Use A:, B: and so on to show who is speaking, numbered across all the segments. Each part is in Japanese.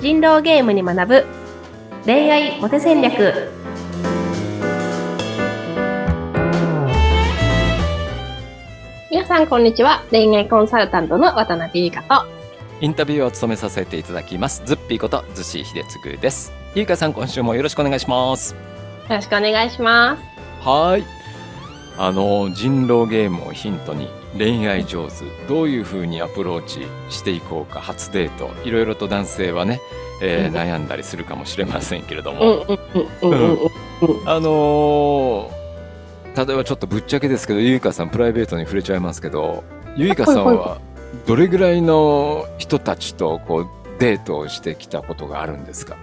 A: 人狼ゲームに学ぶ。恋愛モテ戦略。皆さんこんにちは。恋愛コンサルタントの渡辺優香と。
B: インタビューを務めさせていただきます。ズッピーことズシ秀嗣です。ゆうかさん今週もよろしくお願いします。
A: よろしくお願いします。
B: はい。あの人狼ゲームをヒントに恋愛上手。どういう風にアプローチしていこうか初デート。いろいろと男性はね、えー
A: うん。
B: 悩んだりするかもしれませんけれど
A: うん
B: も、あのー例えばちょっとぶっちゃけですけどゆいかさんプライベートに触れちゃいますけどゆいかさん
A: は
B: どれぐらいの人たちとこうデートをしてきたことがあるんですか？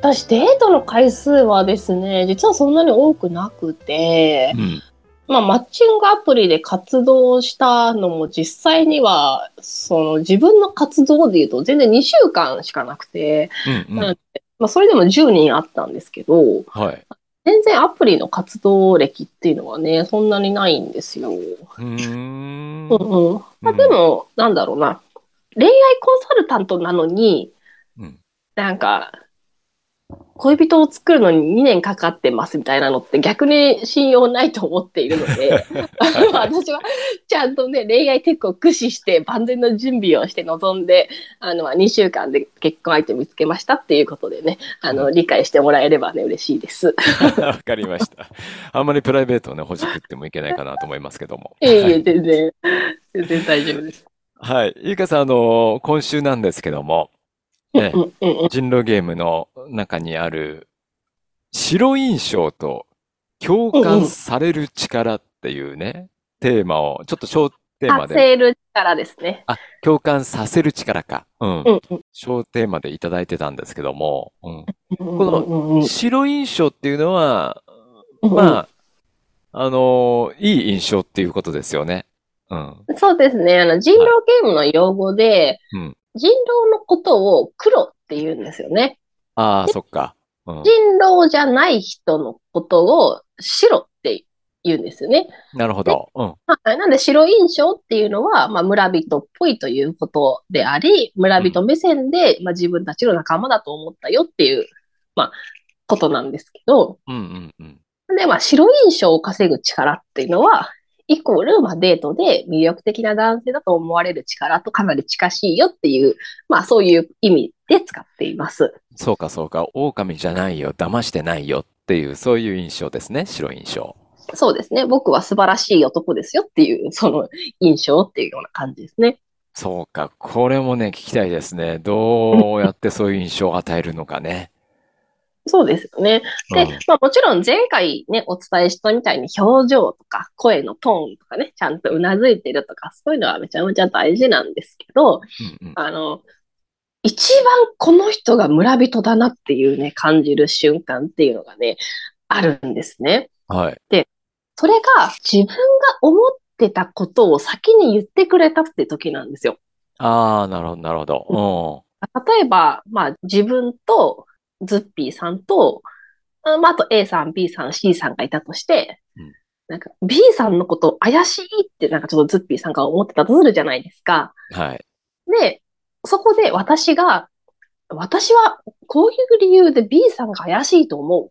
A: 私デートの回数はですね実はそんなに多くなくて、
B: うん
A: まあ、マッチングアプリで活動したのも実際にはその自分の活動でいうと全然2週間しかなくて、
B: うんうん。
A: うんまあ、それでも10人あったんですけど
B: はい。
A: 全然アプリの活動歴っていうのはねそんなにないんですよ。
B: うーん。
A: うんうん。まあ、でも、なんだろうな。恋愛コンサルタントなのに
B: うん。
A: なんか恋人を作るのに2年かかってますみたいなのって逆に信用ないと思っているので 私はちゃんとね恋愛テクを駆使して万全の準備をして臨んであの2週間で結婚相手見つけましたっていうことでねあの理解してもらえればね嬉しいです。
B: わかりました。あんまりプライベートをね、ほじくってもいけないかなと思いますけども。
A: いえいえ全然全然大丈夫です。
B: はい。ゆうかさん、あの、今週なんですけども、ね人狼ゲームの中にある、白印象と共感される力っていうね、テーマを、ちょっと小テーマで、
A: させる力ですね。
B: あ、共感させる力か。うん。
A: うんうん
B: 小テーマでいただいてたんですけども、うん。
A: うん
B: この白印象っていうのは、
A: うん
B: まあ、あのいい印象っていうことですよね。うん。
A: そうですね。あの、人狼ゲームの用語で、
B: うん
A: 人狼のことを黒って言うんですよね。
B: ああ、そっか。うん。
A: 人狼じゃない人のことを白って言うんですよね。
B: なるほど。うん。
A: はいなんで白印象っていうのは、まあ、村人っぽいということであり、村人目線で、まあ、自分たちの仲間だと思ったよっていう、まあ、ことなんですけど、
B: うんうんうん。
A: で、まあ、白印象を稼ぐ力っていうのは、イコール、まあ、デートで魅力的な男性だと思われる力とかなり近しいよっていう、まあ、そういう意味で使っています。
B: そうかそうか。狼じゃないよ。騙してないよっていう、そういう印象ですね。白印象。
A: そうですね。僕は素晴らしい男ですよっていう、その印象っていうような感じですね。
B: そうか。これもね、聞きたいですね。どうやってそういう印象を与えるのかね。
A: そうですよね。で、
B: うん
A: まあもちろん前回ね、お伝えしたみたいに表情とか声のトーンとかね、ちゃんとうなずいてるとか、そういうのはめちゃめちゃ大事なんですけど、
B: うんうん
A: あの、一番この人が村人だなっていうね、感じる瞬間っていうのがね、あるんですね。
B: はい。
A: それが自分が思ってたことを先に言ってくれたって時なんですよ。
B: ああ、なるほど、なるほど。
A: 例えば、まあ自分とズッピーさんと、あまあ、あと A さん、B さん、C さんがいたとして、
B: うん
A: なんか B さんのこと怪しいってなんかちょっとズッピーさんが思ってたとするじゃないですか。
B: うん。はい。
A: で、そこで私が、私はこういう理由で B さんが怪しいと思う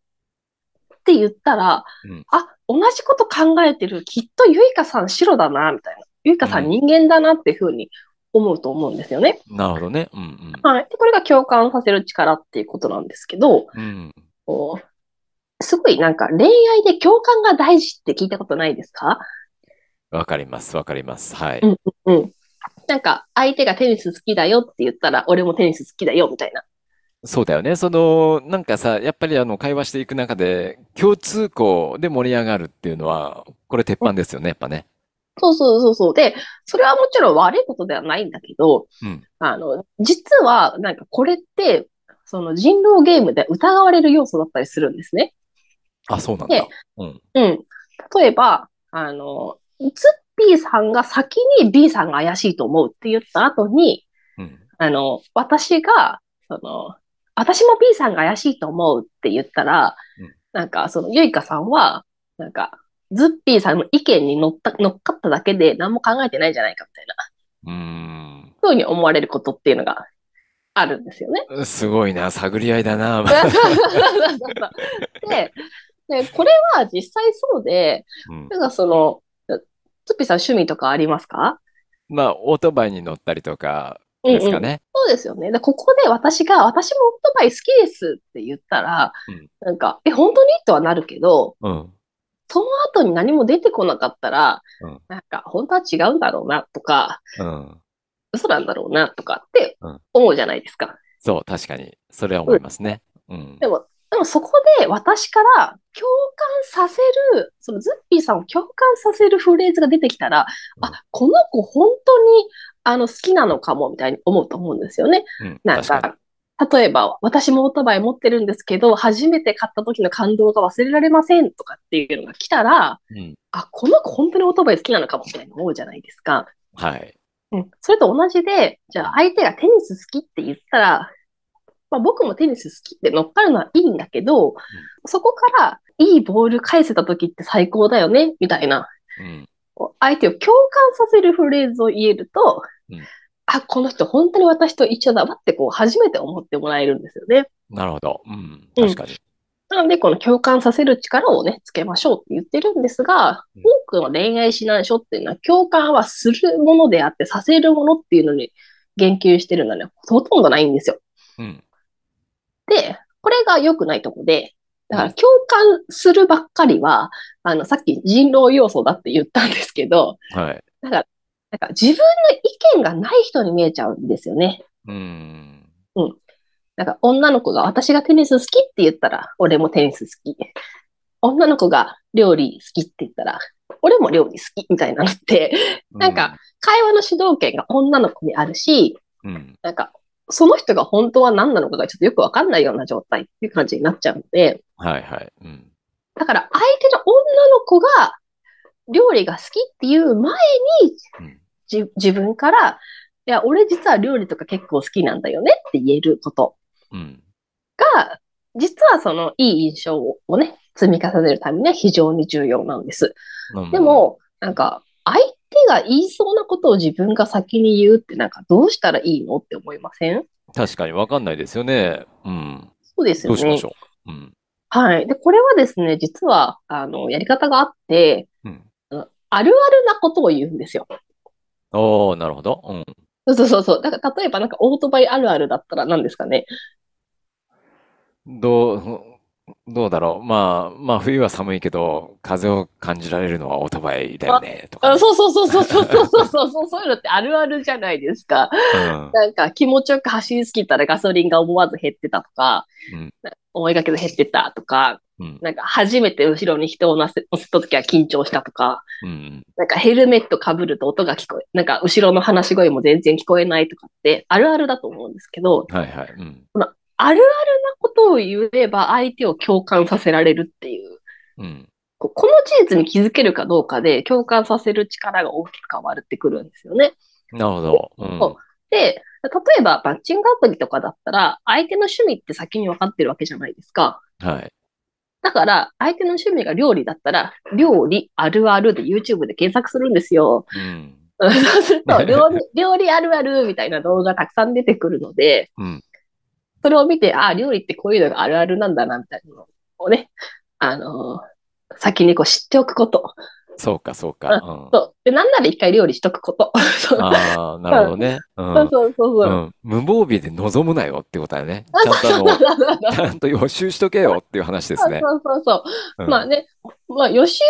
A: って言ったら、
B: うん
A: あ、同じこと考えてる。きっとゆいかさん白だな、みたいな。ゆいかさ
B: うん
A: ん人間だなっていうふうに思うと思うんですよね。
B: なるほどね。うん
A: はい。でこれが共感させる力っていうことなんですけど、
B: うん。
A: すごいなんか恋愛で共感が大事って聞いたことないですか？
B: わかります、わかります。はい。
A: うんうん。なんか相手がテニス好きだよって言ったら俺もテニス好きだよみたいな。
B: そうだよね。その、なんかさ、やっぱりあの、会話していく中で、共通項で盛り上がるっていうのは、これ鉄板ですよね、やっぱね。
A: そうそうそうそう。で、それはもちろん悪いことではないんだけど、
B: うん
A: あの、実はなんかこれって、その人狼ゲームで疑われる要素だったりするんですね。
B: あ、そうなんだ
A: で。
B: うん。
A: うん。例えば、あの、ズッピーさんが先に B さんが怪しいと思うって言った後に、
B: うん。
A: あの、私が、その、私も B さんが怪しいと思うって言ったら、
B: うん
A: なんか、その、ゆいかさんは、なんか、ズッピーさんの意見に乗った、乗っかっただけで何も考えてないんじゃないかみたいな、
B: うーん。
A: ふうに思われることっていうのがあるんですよね。
B: すごいな、探り合いだな。
A: でで、これは実際そうで、
B: うん
A: なんかその、ツッピーさん趣味とかありますか？
B: まあ、オートバイに乗ったりとか
A: うんうん
B: ですかね。
A: そうですよね。で、ここで私が、私もオートバイ好きですって言ったら、
B: うん
A: なんか、え、本当に？とはなるけど、
B: うん。
A: その後に何も出てこなかったら、
B: うん
A: なんか、本当は違うんだろうなとか、
B: うん。
A: 嘘なんだろうなとかって
B: うん
A: 思うじゃないですか。
B: そう、確かに。それは思いますね。うん。
A: でも、でもそこで私から共感させる、そのズッピーさんを共感させるフレーズが出てきたら、
B: うん
A: あ、この子本当にあの好きなのかもみたいに思うと思うんですよね。
B: うん。
A: なん
B: か、
A: 例えば、私もオートバイ持ってるんですけど、初めて買った時の感動が忘れられませんとかっていうのが来たら、
B: に。うん。
A: あ、この子本当にオートバイ好きなのかもみたいに思うじゃないですか。
B: はい。
A: うん。それと同じで、じゃあ相手がテニス好きって言ったら、まあ僕もテニス好きって乗っかるのはいいんだけど、そこからいいボール返せた時って最高だよね、みたいな、
B: うん。
A: 相手を共感させるフレーズを言えると、
B: うん
A: あ、この人本当に私と一緒だわってこう初めて思ってもらえるんですよね。
B: なるほど。うん。
A: うん
B: 確かに。
A: なので、この共感させる力をね、つけましょうって言ってるんですが、
B: うん
A: 多くの恋愛指南書っていうのは共感はするものであって、させるものっていうのに言及してるのはね、ほとんどないんですよ。
B: うん。
A: で、これが良くないとこで、だから共感するばっかりは、あの、さっき人狼要素だって言ったんですけど、
B: はい。
A: なんか自分の意見がない人に見えちゃうんですよね。
B: うん。
A: なんか女の子が私がテニス好きって言ったら、俺もテニス好き。女の子が料理好きって言ったら、俺も料理好きみたいなのって、なんか、会話の主導権が女の子にあるし、
B: うん。
A: なんか、その人が本当は何なのかがちょっとよくわかんないような状態っていう感じになっちゃうので、
B: はいはい。うん。
A: だから相手の女の子が料理が好きっていう前に
B: うん
A: じ自分から、いや、俺実は料理とか結構好きなんだよねって言えること
B: うん。
A: が、実はそのいい印象をね、積み重ねるためには非常に重要なんです。
B: うん
A: で、も、なんか、相手が言いそうなことを自分が先に言うってなんかどうしたらいいのって思いません？
B: 確かにわかんないですよね。うん。
A: そうですよね
B: どうしまし。ょう？うん。
A: はい。で、これはですね、実は、あの、やり方があって、
B: うん。
A: あるあるなことを言うんですよ。
B: おー、なるほど。うん。
A: そうそうそう。だから、例えばなんかオートバイあるあるだったら何ですかね？
B: どう、どうだろう。まあ、まあ、冬は寒いけど、風を感じられるのはオートバイだよね、とか
A: あ
B: ね。
A: そうそうそうそうそうそうそうそう、そういうのってあるあるじゃないですか。
B: うん。
A: なんか気持ちよく走りすぎたらガソリンが思わず減ってたとか、
B: うん
A: 思いがけず減ってたとか、
B: うん。
A: なんか初めて後ろに人を乗せ乗せた時は緊張したとか、
B: うん。なん
A: かヘルメット被ると音が聞こえ、なんか後ろの話し声も全然聞こえないとかってあるあるだと思うんですけど、
B: はいはい。うん。
A: あるあるなことを言えば相手を共感させられるっていう、
B: うん。
A: ここの事実に気づけるかどうかで共感させる力が大きく変わってくるんですよね。
B: なるほど。うん。
A: そで、例えばマッチングアプリとかだったら、相手の趣味って先に分かってるわけじゃないですか。
B: はい。
A: だから、相手の趣味が料理だったら、料理あるあるで YouTube で検索するんですよ。
B: うん。
A: そうすると、料理、料理あるあるみたいな動画たくさん出てくるので、
B: うん。
A: それを見て、あ、料理ってこういうのがあるあるなんだな、みたいなのをね、あのー先にこう知っておくこと。
B: そうか、そうか。うん。
A: そう。で、なんなら一回料理しとくこと。
B: ああ、なるほどね。うん。
A: そうそうそうそう。
B: うん。無防備で望むなよってことだよね。ちゃんとの、ちゃんと予習しとけよっていう話ですね。
A: そうそうそう。
B: うん
A: まあね、まあ予習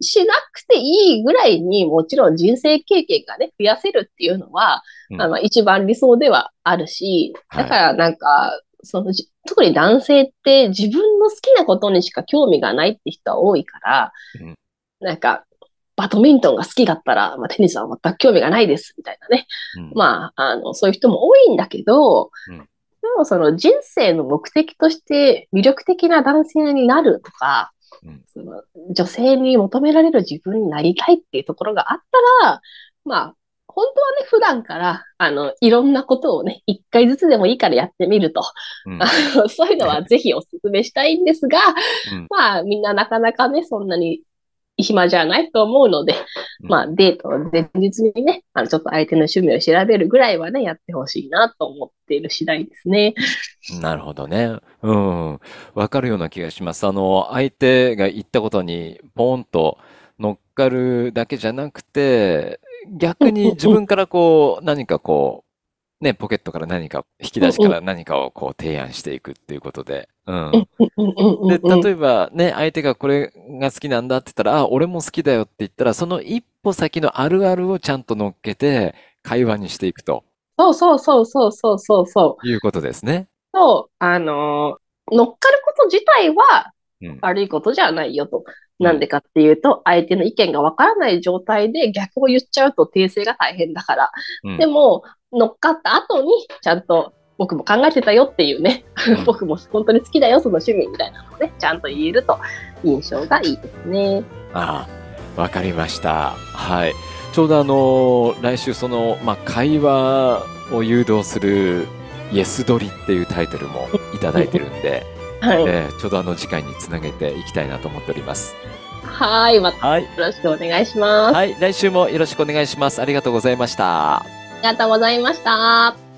A: しなくていいぐらいにもちろん人生経験がね、増やせるっていうのは、
B: うん
A: あの一番理想ではあるし、
B: はい
A: だからなんか、そのじ特に男性って自分の好きなことにしか興味がないって人は多いから、
B: うん
A: なんか、バドミントンが好きだったら、まあ、テニスは全く興味がないです、みたいなね。
B: うん。
A: まあ、あの、そういう人も多いんだけど、
B: うん。
A: でもその人生の目的として魅力的な男性になるとか、
B: うん。
A: その女性に求められる自分になりたいっていうところがあったら、まあ、本当はね、普段から、あの、いろんなことをね、一回ずつでもいいからやってみると、
B: うん。
A: そういうのはぜひお勧めしたいんですが、
B: うん。
A: まあ、みんななかなかね、そんなに暇じゃないと思うので、
B: うん
A: まあデートの前日にね、あのちょっと相手の趣味を調べるぐらいはね、やってほしいなと思っている次第ですね。
B: なるほどね。うん。わかるような気がします。あの、相手が言ったことに、ポーンと乗っかるだけじゃなくて、逆に自分からこう、何かこう、ね、ポケットから何か、引き出しから何かをこう提案していくっていうことで。
A: うん。
B: で、
A: うん
B: 例えばね、相手がこれが好きなんだって言ったら、あ、俺も好きだよって言ったら、その一歩先のあるあるをちゃんと乗っけて、会話にしていくと
A: そうそうそうそうそうそうそう。
B: いうことですね。
A: そう、あのー乗っかること自体は
B: うん。
A: 悪いことじゃないよと。
B: うん
A: なんでかっていうと、相手の意見がわからない状態で逆を言っちゃうと訂正が大変だから。
B: うん
A: でも、乗っかった後に、ちゃんと僕も考えてたよっていうね、
B: うん
A: 僕も本当に好きだよ、その趣味みたいなのをね、ちゃんと言えると印象がいいですね。
B: ああ、わかりました。はい。ちょうどあの、来週その、まあ、会話を誘導する、イエス取りっていうタイトルもいただいてるんで、
A: はい。
B: えーちょうどあの次回につなげていきたいなと思っております。
A: はい。また
B: はい。
A: よろしくお願いします。
B: はい。来週もよろしくお願いします。ありがとうございました。
A: ありがとうございました。